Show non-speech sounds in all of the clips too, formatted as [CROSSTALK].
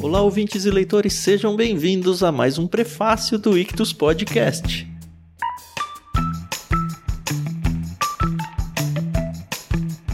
Olá, ouvintes e leitores, sejam bem-vindos a mais um prefácio do Ictus Podcast.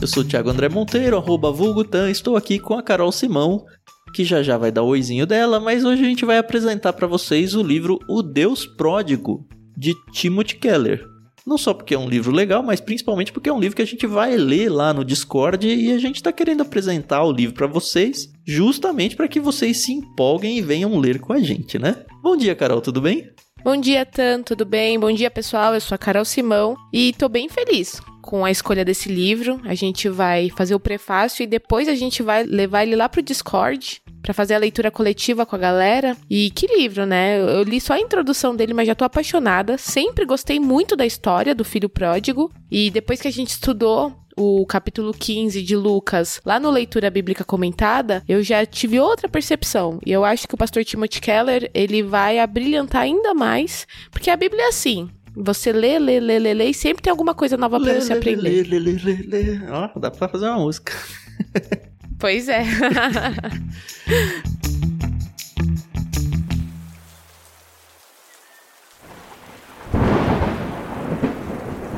Eu sou o Thiago André Monteiro, arroba Vulgutan, estou aqui com a Carol Simão, que já já vai dar o oizinho dela, mas hoje a gente vai apresentar para vocês o livro O Deus Pródigo, de Timothy Keller. Não só porque é um livro legal, mas principalmente porque é um livro que a gente vai ler lá no Discord e a gente está querendo apresentar o livro para vocês, justamente para que vocês se empolguem e venham ler com a gente, né? Bom dia, Carol, tudo bem? Bom dia, Tan, tudo bem? Bom dia, pessoal. Eu sou a Carol Simão e tô bem feliz com a escolha desse livro. A gente vai fazer o prefácio e depois a gente vai levar ele lá pro Discord para fazer a leitura coletiva com a galera. E que livro, né? Eu li só a introdução dele, mas já tô apaixonada. Sempre gostei muito da história do filho pródigo. E depois que a gente estudou o capítulo 15 de Lucas, lá no Leitura Bíblica Comentada, eu já tive outra percepção. E eu acho que o pastor Timothy Keller, ele vai abrilhantar ainda mais, porque a Bíblia é assim. Você lê, lê, lê, lê, lê, e sempre tem alguma coisa nova para você lê, aprender. Lê, lê, lê, lê, lê. Ó, dá pra fazer uma música. [LAUGHS] Pois é.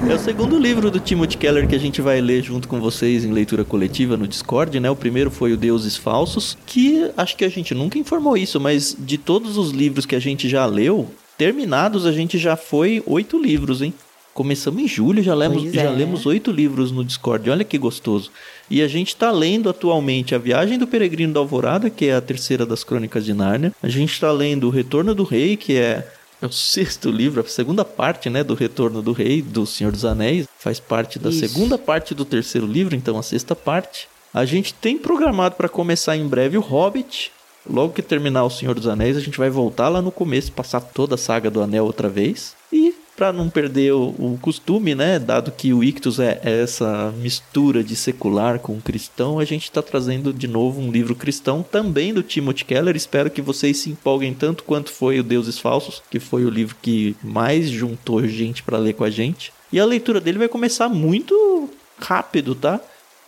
É o segundo livro do Timothy Keller que a gente vai ler junto com vocês em leitura coletiva no Discord, né? O primeiro foi o Deuses Falsos, que acho que a gente nunca informou isso, mas de todos os livros que a gente já leu, terminados a gente já foi oito livros, hein? Começamos em julho, já lemos, Pois já é. lemos oito livros no Discord. Olha que gostoso. E a gente está lendo atualmente A Viagem do Peregrino da Alvorada, que é a terceira das Crônicas de Nárnia. A gente está lendo O Retorno do Rei, que é, é o [LAUGHS] sexto livro, a segunda parte né, do Retorno do Rei, do Senhor dos Anéis. Faz parte da Isso. segunda parte do terceiro livro, então a sexta parte. A gente tem programado para começar em breve o Hobbit. Logo que terminar o Senhor dos Anéis, a gente vai voltar lá no começo, passar toda a saga do Anel outra vez. E para não perder o, o costume, né, dado que o Ictus é, é essa mistura de secular com cristão, a gente está trazendo de novo um livro cristão também do Timothy Keller. Espero que vocês se empolguem tanto quanto foi o Deuses Falsos, que foi o livro que mais juntou gente para ler com a gente. E a leitura dele vai começar muito rápido, tá?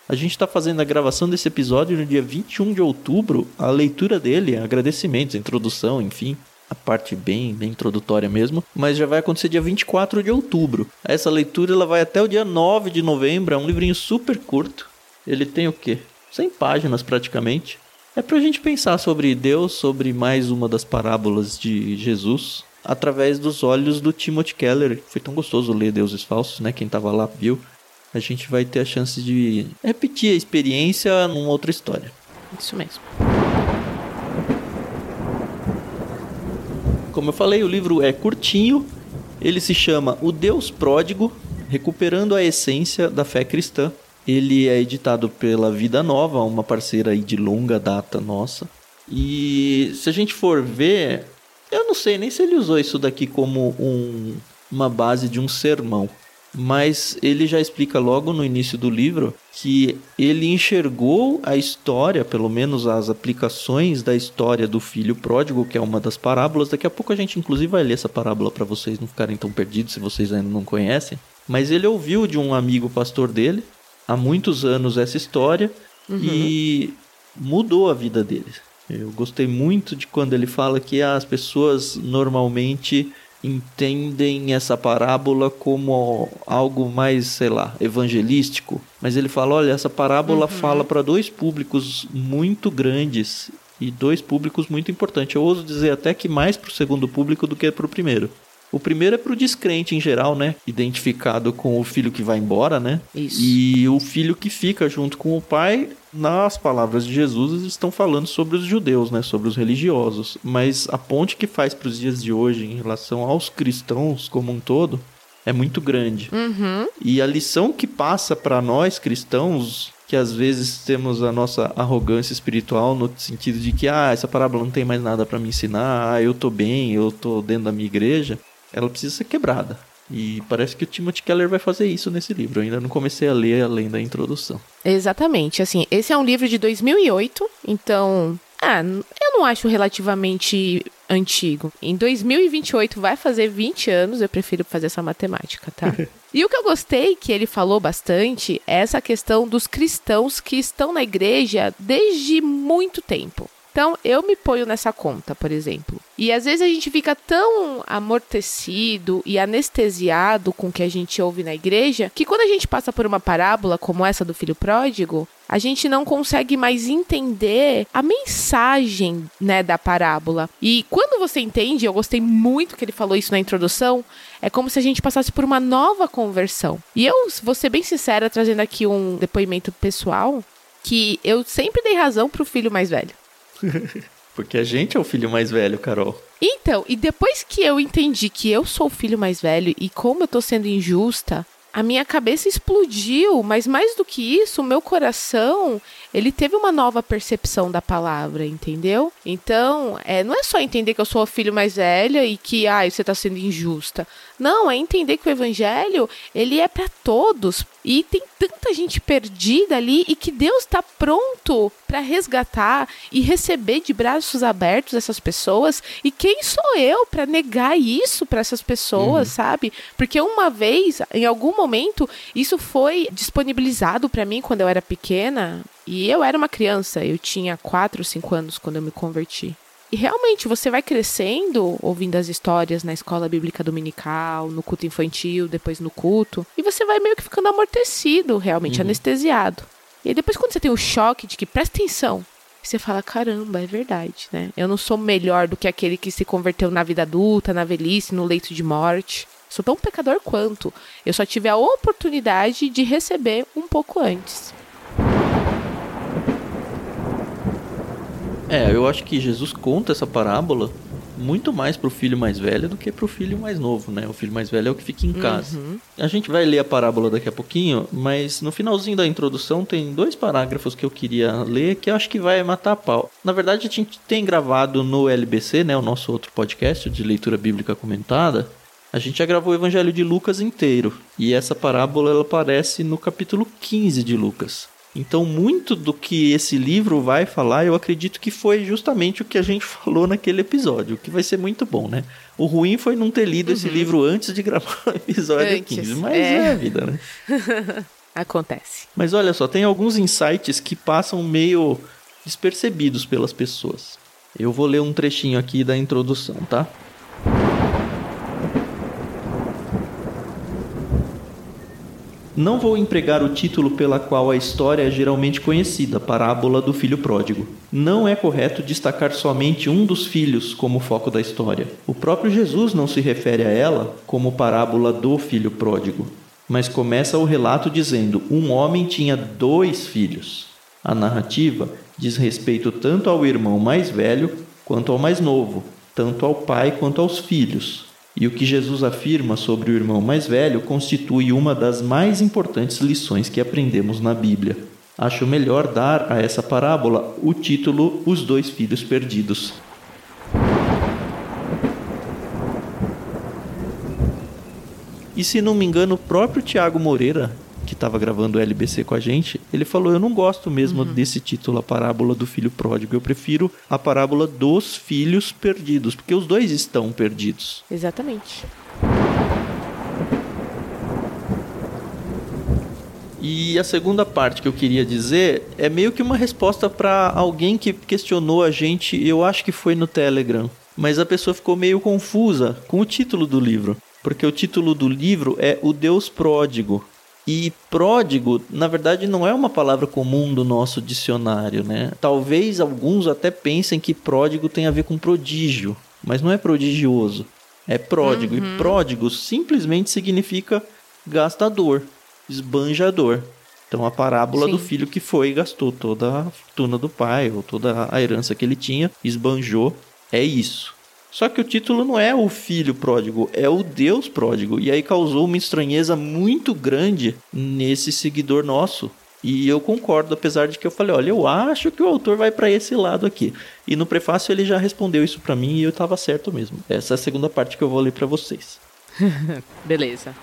A gente está fazendo a gravação desse episódio no dia 21 de outubro. A leitura dele, agradecimentos, introdução, enfim, a parte bem, bem introdutória mesmo, mas já vai acontecer dia 24 de outubro. Essa leitura ela vai até o dia 9 de novembro, é um livrinho super curto. Ele tem o quê? 100 páginas praticamente. É pra gente pensar sobre Deus, sobre mais uma das parábolas de Jesus, através dos olhos do Timothy Keller. Foi tão gostoso ler Deuses Falsos, né? Quem tava lá viu. A gente vai ter a chance de repetir a experiência numa outra história. Isso mesmo. Como eu falei, o livro é curtinho. Ele se chama O Deus Pródigo, recuperando a essência da fé cristã. Ele é editado pela Vida Nova, uma parceira de longa data nossa. E se a gente for ver, eu não sei nem se ele usou isso daqui como um- uma base de um sermão. Mas ele já explica logo no início do livro que ele enxergou a história, pelo menos as aplicações da história do filho pródigo, que é uma das parábolas. Daqui a pouco a gente, inclusive, vai ler essa parábola para vocês não ficarem tão perdidos se vocês ainda não conhecem. Mas ele ouviu de um amigo pastor dele há muitos anos essa história e mudou a vida dele. Eu gostei muito de quando ele fala que as pessoas normalmente entendem essa parábola como algo mais, sei lá, evangelístico. Mas ele fala, olha, essa parábola fala para dois públicos muito grandes e dois públicos muito importantes. Eu ouso dizer até que mais para o segundo público do que para o primeiro. O primeiro é para o descrente em geral, né? Identificado com o filho que vai embora, né? Isso. E o filho que fica junto com o pai, nas palavras de Jesus, eles estão falando sobre os judeus, né? Sobre os religiosos. Mas a ponte que faz para os dias de hoje em relação aos cristãos como um todo é muito grande. Uhum. E a lição que passa para nós cristãos, que às vezes temos a nossa arrogância espiritual no sentido de que ah, essa parábola não tem mais nada para me ensinar, ah, eu tô bem, eu tô dentro da minha igreja, ela precisa ser quebrada. E parece que o Timothy Keller vai fazer isso nesse livro. Eu ainda não comecei a ler além da introdução. Exatamente. Assim, esse é um livro de 2008, então, ah, eu não acho relativamente antigo. Em 2028 vai fazer 20 anos, eu prefiro fazer essa matemática, tá? [LAUGHS] e o que eu gostei que ele falou bastante é essa questão dos cristãos que estão na igreja desde muito tempo. Então, eu me ponho nessa conta, por exemplo. E às vezes a gente fica tão amortecido e anestesiado com o que a gente ouve na igreja que quando a gente passa por uma parábola como essa do filho pródigo, a gente não consegue mais entender a mensagem, né, da parábola. E quando você entende, eu gostei muito que ele falou isso na introdução, é como se a gente passasse por uma nova conversão. E eu vou ser bem sincera, trazendo aqui um depoimento pessoal, que eu sempre dei razão pro filho mais velho. [LAUGHS] Porque a gente é o filho mais velho, Carol. Então, e depois que eu entendi que eu sou o filho mais velho e como eu tô sendo injusta, a minha cabeça explodiu, mas mais do que isso, o meu coração, ele teve uma nova percepção da palavra, entendeu? Então, é, não é só entender que eu sou a filha mais velha e que, ah, você está sendo injusta. Não, é entender que o evangelho, ele é para todos. E tem tanta gente perdida ali e que Deus está pronto para resgatar e receber de braços abertos essas pessoas. E quem sou eu para negar isso para essas pessoas, uhum. sabe? Porque uma vez, em algum momento, isso foi disponibilizado para mim quando eu era pequena. E eu era uma criança, eu tinha 4, 5 anos quando eu me converti. E realmente você vai crescendo ouvindo as histórias na escola bíblica dominical, no culto infantil, depois no culto, e você vai meio que ficando amortecido, realmente uhum. anestesiado. E aí depois quando você tem o choque de que presta atenção, você fala, caramba, é verdade, né? Eu não sou melhor do que aquele que se converteu na vida adulta, na velhice, no leito de morte. Sou tão pecador quanto. Eu só tive a oportunidade de receber um pouco antes. É, eu acho que Jesus conta essa parábola muito mais pro filho mais velho do que pro filho mais novo, né? O filho mais velho é o que fica em casa. Uhum. A gente vai ler a parábola daqui a pouquinho, mas no finalzinho da introdução tem dois parágrafos que eu queria ler que eu acho que vai matar a pau. Na verdade, a gente tem gravado no LBC, né, o nosso outro podcast de leitura bíblica comentada, a gente já gravou o Evangelho de Lucas inteiro, e essa parábola ela aparece no capítulo 15 de Lucas. Então, muito do que esse livro vai falar, eu acredito que foi justamente o que a gente [LAUGHS] falou naquele episódio, o que vai ser muito bom, né? O ruim foi não ter lido uhum. esse livro antes de gravar o episódio antes, 15, mas é. é a vida, né? [LAUGHS] Acontece. Mas olha só, tem alguns insights que passam meio despercebidos pelas pessoas. Eu vou ler um trechinho aqui da introdução, tá? Não vou empregar o título pela qual a história é geralmente conhecida, parábola do filho pródigo. Não é correto destacar somente um dos filhos como foco da história. O próprio Jesus não se refere a ela como parábola do filho pródigo, mas começa o relato dizendo: um homem tinha dois filhos. A narrativa diz respeito tanto ao irmão mais velho quanto ao mais novo, tanto ao pai quanto aos filhos. E o que Jesus afirma sobre o irmão mais velho constitui uma das mais importantes lições que aprendemos na Bíblia. Acho melhor dar a essa parábola o título Os Dois Filhos Perdidos. E se não me engano, o próprio Tiago Moreira que estava gravando o LBC com a gente, ele falou: Eu não gosto mesmo uhum. desse título, a parábola do filho pródigo. Eu prefiro a parábola dos filhos perdidos, porque os dois estão perdidos. Exatamente. E a segunda parte que eu queria dizer é meio que uma resposta para alguém que questionou a gente, eu acho que foi no Telegram, mas a pessoa ficou meio confusa com o título do livro, porque o título do livro é O Deus Pródigo. E pródigo, na verdade, não é uma palavra comum do nosso dicionário, né? Talvez alguns até pensem que pródigo tem a ver com prodígio, mas não é prodigioso. É pródigo. Uhum. E pródigo simplesmente significa gastador, esbanjador. Então a parábola Sim. do filho que foi e gastou toda a fortuna do pai, ou toda a herança que ele tinha, esbanjou, é isso. Só que o título não é o filho pródigo, é o Deus pródigo. E aí causou uma estranheza muito grande nesse seguidor nosso. E eu concordo, apesar de que eu falei, olha, eu acho que o autor vai para esse lado aqui. E no prefácio ele já respondeu isso para mim e eu estava certo mesmo. Essa é a segunda parte que eu vou ler para vocês. [LAUGHS] Beleza.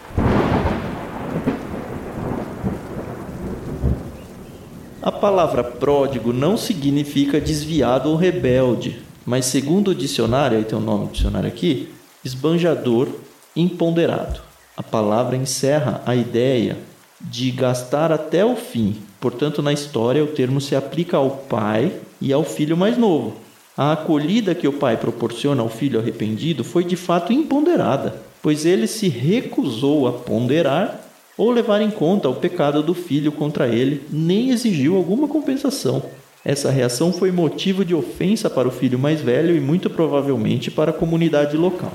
A palavra pródigo não significa desviado ou rebelde, mas segundo o dicionário, aí tem o nome do dicionário aqui, esbanjador imponderado. A palavra encerra a ideia de gastar até o fim. Portanto, na história, o termo se aplica ao pai e ao filho mais novo. A acolhida que o pai proporciona ao filho arrependido foi de fato imponderada, pois ele se recusou a ponderar ou levar em conta o pecado do filho contra ele, nem exigiu alguma compensação. Essa reação foi motivo de ofensa para o filho mais velho e muito provavelmente para a comunidade local.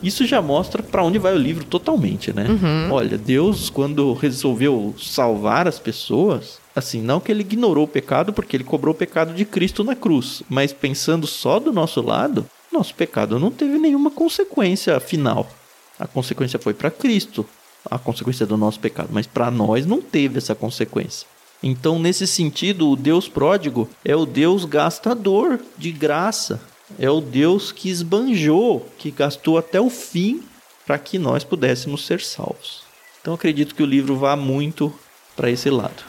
Isso já mostra para onde vai o livro totalmente, né? Uhum. Olha, Deus, quando resolveu salvar as pessoas, assim, não que ele ignorou o pecado, porque ele cobrou o pecado de Cristo na cruz, mas pensando só do nosso lado, nosso pecado não teve nenhuma consequência final. A consequência foi para Cristo, a consequência do nosso pecado, mas para nós não teve essa consequência. Então, nesse sentido, o Deus pródigo é o Deus gastador de graça, é o Deus que esbanjou, que gastou até o fim para que nós pudéssemos ser salvos. Então, acredito que o livro vá muito para esse lado.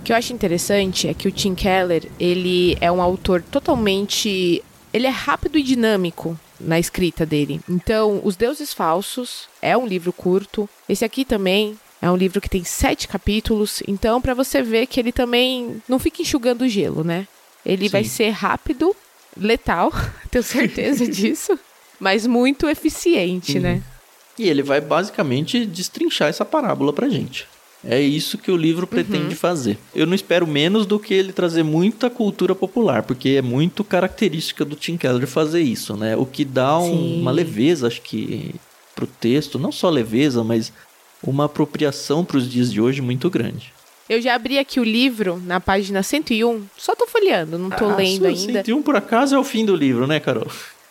O que eu acho interessante é que o Tim Keller, ele é um autor totalmente, ele é rápido e dinâmico na escrita dele. Então, Os Deuses Falsos é um livro curto. Esse aqui também é um livro que tem sete capítulos. Então, para você ver que ele também não fica enxugando gelo, né? Ele Sim. vai ser rápido, letal, [LAUGHS] tenho certeza [LAUGHS] disso, mas muito eficiente, né? E ele vai basicamente destrinchar essa parábola pra gente. É isso que o livro pretende fazer. Eu não espero menos do que ele trazer muita cultura popular, porque é muito característica do Tim Keller fazer isso, né? O que dá um- uma leveza, acho que, pro texto, não só leveza, mas uma apropriação para os dias de hoje muito grande. Eu já abri aqui o livro na página 101, só tô folheando, não tô Ah, lendo ainda. 101 por acaso é o fim do livro, né, Carol?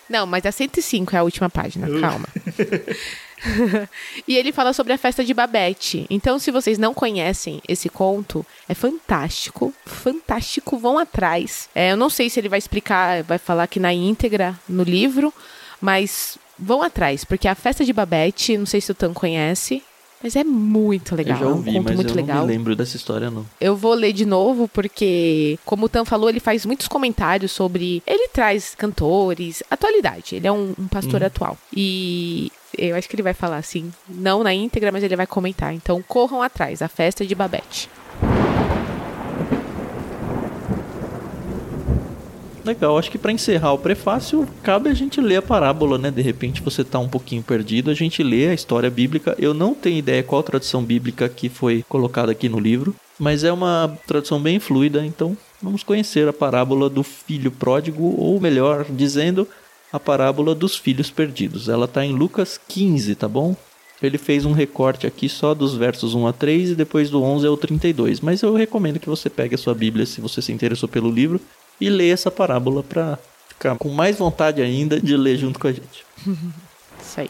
Não, mas a 105 é a última página, calma. [LAUGHS] [LAUGHS] e ele fala sobre a festa de Babette. Então, se vocês não conhecem esse conto, é fantástico, fantástico, vão atrás. É, eu não sei se ele vai explicar, vai falar aqui na íntegra no livro, mas vão atrás, porque a festa de Babette, não sei se o Tan conhece, mas é muito legal, eu já é um ouvi, conto mas muito eu legal. não me lembro dessa história, não. Eu vou ler de novo porque, como o Tan falou, ele faz muitos comentários sobre. Ele traz cantores, atualidade. Ele é um, um pastor atual. E eu acho que ele vai falar assim, não na íntegra, mas ele vai comentar. Então corram atrás, a festa de Babette. Legal, acho que para encerrar o prefácio, cabe a gente ler a parábola, né? De repente você tá um pouquinho perdido, a gente lê a história bíblica. Eu não tenho ideia qual tradução bíblica que foi colocada aqui no livro, mas é uma tradução bem fluida, então vamos conhecer a parábola do filho pródigo, ou melhor dizendo, a parábola dos filhos perdidos. Ela tá em Lucas 15, tá bom? Ele fez um recorte aqui só dos versos 1 a 3 e depois do 11 ao 32, mas eu recomendo que você pegue a sua Bíblia se você se interessou pelo livro e leia essa parábola para ficar com mais vontade ainda de ler junto com a gente. [LAUGHS] Isso aí.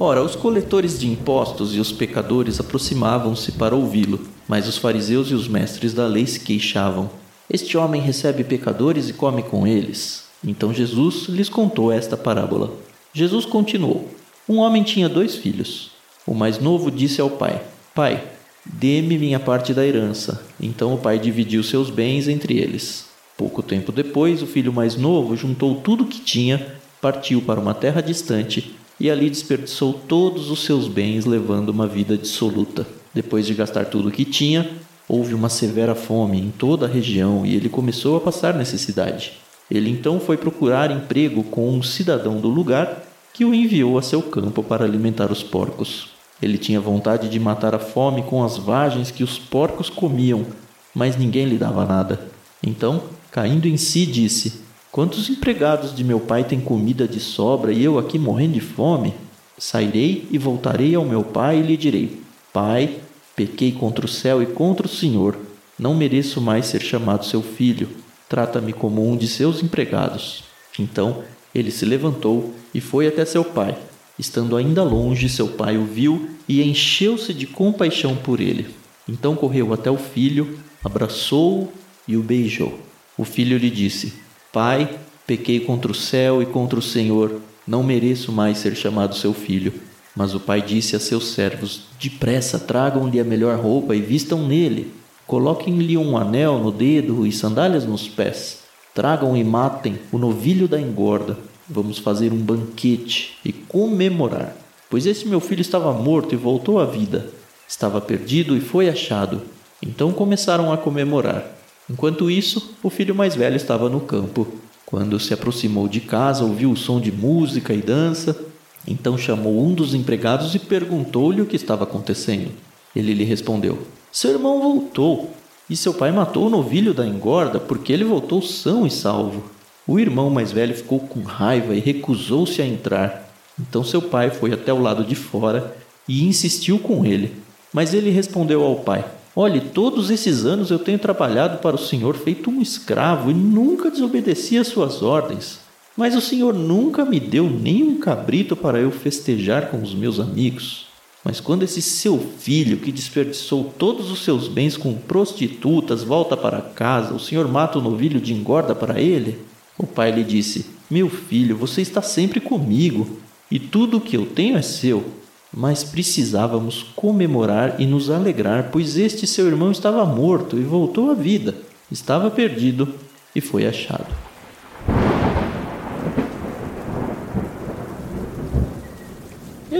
Ora, os coletores de impostos e os pecadores aproximavam-se para ouvi-lo, mas os fariseus e os mestres da lei se queixavam. Este homem recebe pecadores e come com eles. Então Jesus lhes contou esta parábola. Jesus continuou: Um homem tinha dois filhos. O mais novo disse ao pai: Pai, dê-me minha parte da herança. Então o pai dividiu seus bens entre eles. Pouco tempo depois, o filho mais novo juntou tudo o que tinha, partiu para uma terra distante e ali desperdiçou todos os seus bens, levando uma vida dissoluta. Depois de gastar tudo o que tinha, houve uma severa fome em toda a região e ele começou a passar necessidade. Ele então foi procurar emprego com um cidadão do lugar que o enviou a seu campo para alimentar os porcos. Ele tinha vontade de matar a fome com as vagens que os porcos comiam, mas ninguém lhe dava nada. Então, caindo em si, disse: Quantos empregados de meu pai têm comida de sobra e eu aqui morrendo de fome? Sairei e voltarei ao meu pai e lhe direi: Pai, pequei contra o céu e contra o Senhor. Não mereço mais ser chamado seu filho. Trata-me como um de seus empregados. Então ele se levantou e foi até seu pai. Estando ainda longe, seu pai o viu e encheu-se de compaixão por ele. Então correu até o filho, abraçou-o e o beijou. O filho lhe disse: Pai, pequei contra o céu e contra o Senhor, não mereço mais ser chamado seu filho. Mas o pai disse a seus servos: Depressa, tragam-lhe a melhor roupa e vistam nele. Coloquem-lhe um anel no dedo e sandálias nos pés. Tragam e matem o novilho da engorda. Vamos fazer um banquete e comemorar, pois esse meu filho estava morto e voltou à vida. Estava perdido e foi achado. Então começaram a comemorar. Enquanto isso, o filho mais velho estava no campo. Quando se aproximou de casa, ouviu o som de música e dança. Então chamou um dos empregados e perguntou-lhe o que estava acontecendo. Ele lhe respondeu: Seu irmão voltou, e seu pai matou o novilho da engorda porque ele voltou são e salvo. O irmão mais velho ficou com raiva e recusou-se a entrar. Então seu pai foi até o lado de fora e insistiu com ele. Mas ele respondeu ao pai: Olhe, todos esses anos eu tenho trabalhado para o senhor feito um escravo e nunca desobedeci às suas ordens. Mas o senhor nunca me deu nem um cabrito para eu festejar com os meus amigos. Mas quando esse seu filho, que desperdiçou todos os seus bens com prostitutas, volta para casa, o senhor mata o novilho de engorda para ele? O pai lhe disse: Meu filho, você está sempre comigo, e tudo o que eu tenho é seu. Mas precisávamos comemorar e nos alegrar, pois este seu irmão estava morto e voltou à vida, estava perdido e foi achado.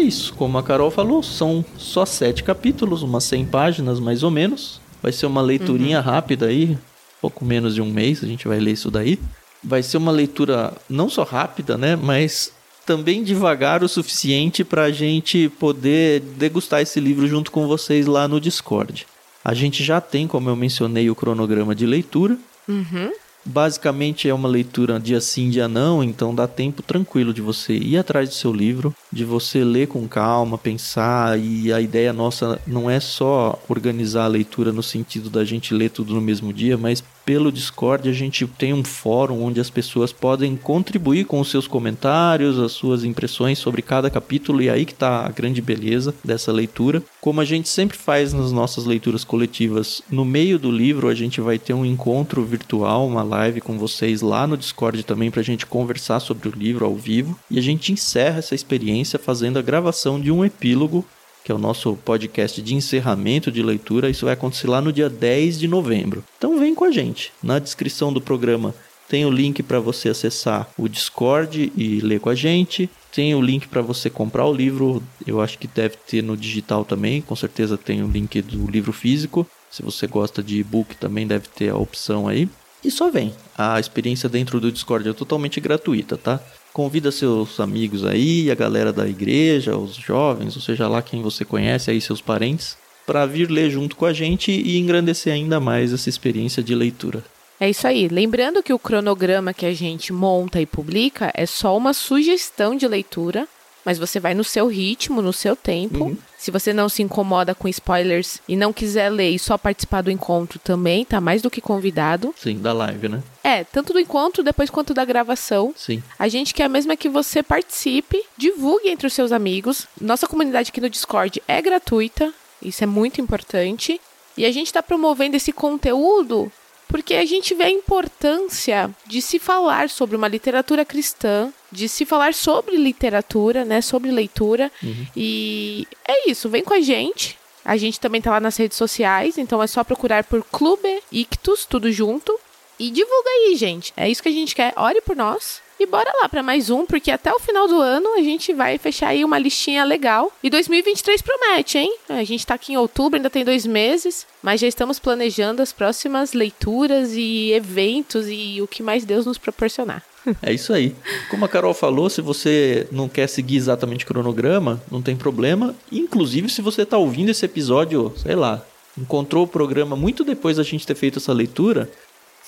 Isso, como a Carol falou, são só sete capítulos, umas 100 páginas mais ou menos. Vai ser uma leiturinha uhum. rápida aí, pouco menos de um mês, a gente vai ler isso daí vai ser uma leitura não só rápida, né, mas também devagar o suficiente para a gente poder degustar esse livro junto com vocês lá no Discord. A gente já tem, como eu mencionei, o cronograma de leitura. Uhum. Basicamente é uma leitura dia sim, dia não, então dá tempo tranquilo de você ir atrás do seu livro, de você ler com calma, pensar, e a ideia nossa não é só organizar a leitura no sentido da gente ler tudo no mesmo dia, mas pelo Discord a gente tem um fórum onde as pessoas podem contribuir com os seus comentários, as suas impressões sobre cada capítulo e aí que está a grande beleza dessa leitura. Como a gente sempre faz nas nossas leituras coletivas, no meio do livro a gente vai ter um encontro virtual, uma live com vocês lá no Discord também para a gente conversar sobre o livro ao vivo e a gente encerra essa experiência fazendo a gravação de um epílogo que é o nosso podcast de encerramento de leitura. Isso vai acontecer lá no dia 10 de novembro. Então vem com a gente. Na descrição do programa tem o link para você acessar o Discord e ler com a gente. Tem o link para você comprar o livro. Eu acho que deve ter no digital também. Com certeza tem o link do livro físico. Se você gosta de e-book, também deve ter a opção aí. E só vem. A experiência dentro do Discord é totalmente gratuita, tá? Convida seus amigos aí, a galera da igreja, os jovens, ou seja lá quem você conhece aí, seus parentes, para vir ler junto com a gente e engrandecer ainda mais essa experiência de leitura. É isso aí. Lembrando que o cronograma que a gente monta e publica é só uma sugestão de leitura mas você vai no seu ritmo, no seu tempo. Uhum. Se você não se incomoda com spoilers e não quiser ler e só participar do encontro também, tá mais do que convidado. Sim, da live, né? É, tanto do encontro depois quanto da gravação. Sim. A gente quer mesmo é que você participe, divulgue entre os seus amigos. Nossa comunidade aqui no Discord é gratuita, isso é muito importante. E a gente está promovendo esse conteúdo porque a gente vê a importância de se falar sobre uma literatura cristã, de se falar sobre literatura, né, sobre leitura. Uhum. E é isso, vem com a gente. A gente também tá lá nas redes sociais, então é só procurar por Clube Ictus, tudo junto. E divulga aí, gente. É isso que a gente quer. Ore por nós. E bora lá para mais um, porque até o final do ano a gente vai fechar aí uma listinha legal. E 2023 promete, hein? A gente tá aqui em outubro, ainda tem dois meses, mas já estamos planejando as próximas leituras e eventos e o que mais Deus nos proporcionar. É isso aí. Como a Carol falou, se você não quer seguir exatamente o cronograma, não tem problema. Inclusive, se você está ouvindo esse episódio, sei lá, encontrou o programa muito depois da gente ter feito essa leitura,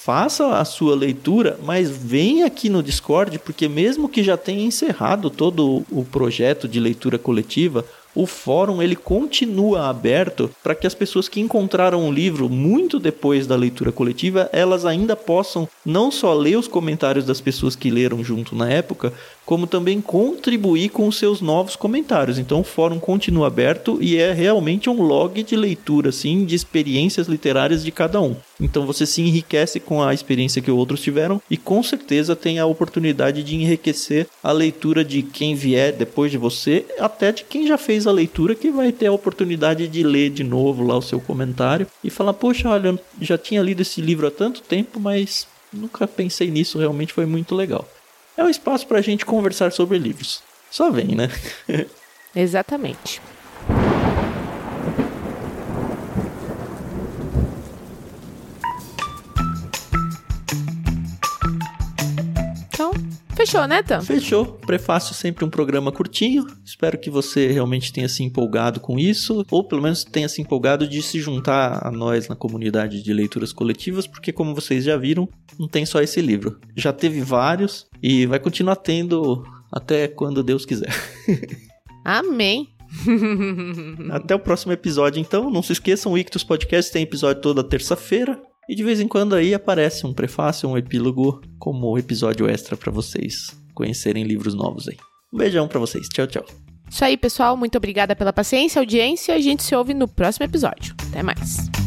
faça a sua leitura, mas vem aqui no Discord, porque mesmo que já tenha encerrado todo o projeto de leitura coletiva, o fórum ele continua aberto para que as pessoas que encontraram o livro muito depois da leitura coletiva, elas ainda possam não só ler os comentários das pessoas que leram junto na época, como também contribuir com os seus novos comentários. Então o fórum continua aberto e é realmente um log de leitura assim, de experiências literárias de cada um. Então você se enriquece com a experiência que outros tiveram e com certeza tem a oportunidade de enriquecer a leitura de quem vier depois de você, até de quem já fez a leitura que vai ter a oportunidade de ler de novo lá o seu comentário e falar: Poxa, olha, já tinha lido esse livro há tanto tempo, mas nunca pensei nisso, realmente foi muito legal. É um espaço para a gente conversar sobre livros. Só vem, né? [LAUGHS] Exatamente. Fechou, né, Tam? Fechou. Prefácio sempre um programa curtinho. Espero que você realmente tenha se empolgado com isso, ou pelo menos tenha se empolgado de se juntar a nós na comunidade de leituras coletivas, porque como vocês já viram, não tem só esse livro. Já teve vários e vai continuar tendo até quando Deus quiser. [LAUGHS] Amém. Até o próximo episódio, então. Não se esqueçam, o Ictus Podcast tem episódio toda terça-feira. E de vez em quando aí aparece um prefácio, um epílogo como episódio extra para vocês conhecerem livros novos aí. Um beijão para vocês. Tchau, tchau. Isso aí, pessoal. Muito obrigada pela paciência, audiência. A gente se ouve no próximo episódio. Até mais.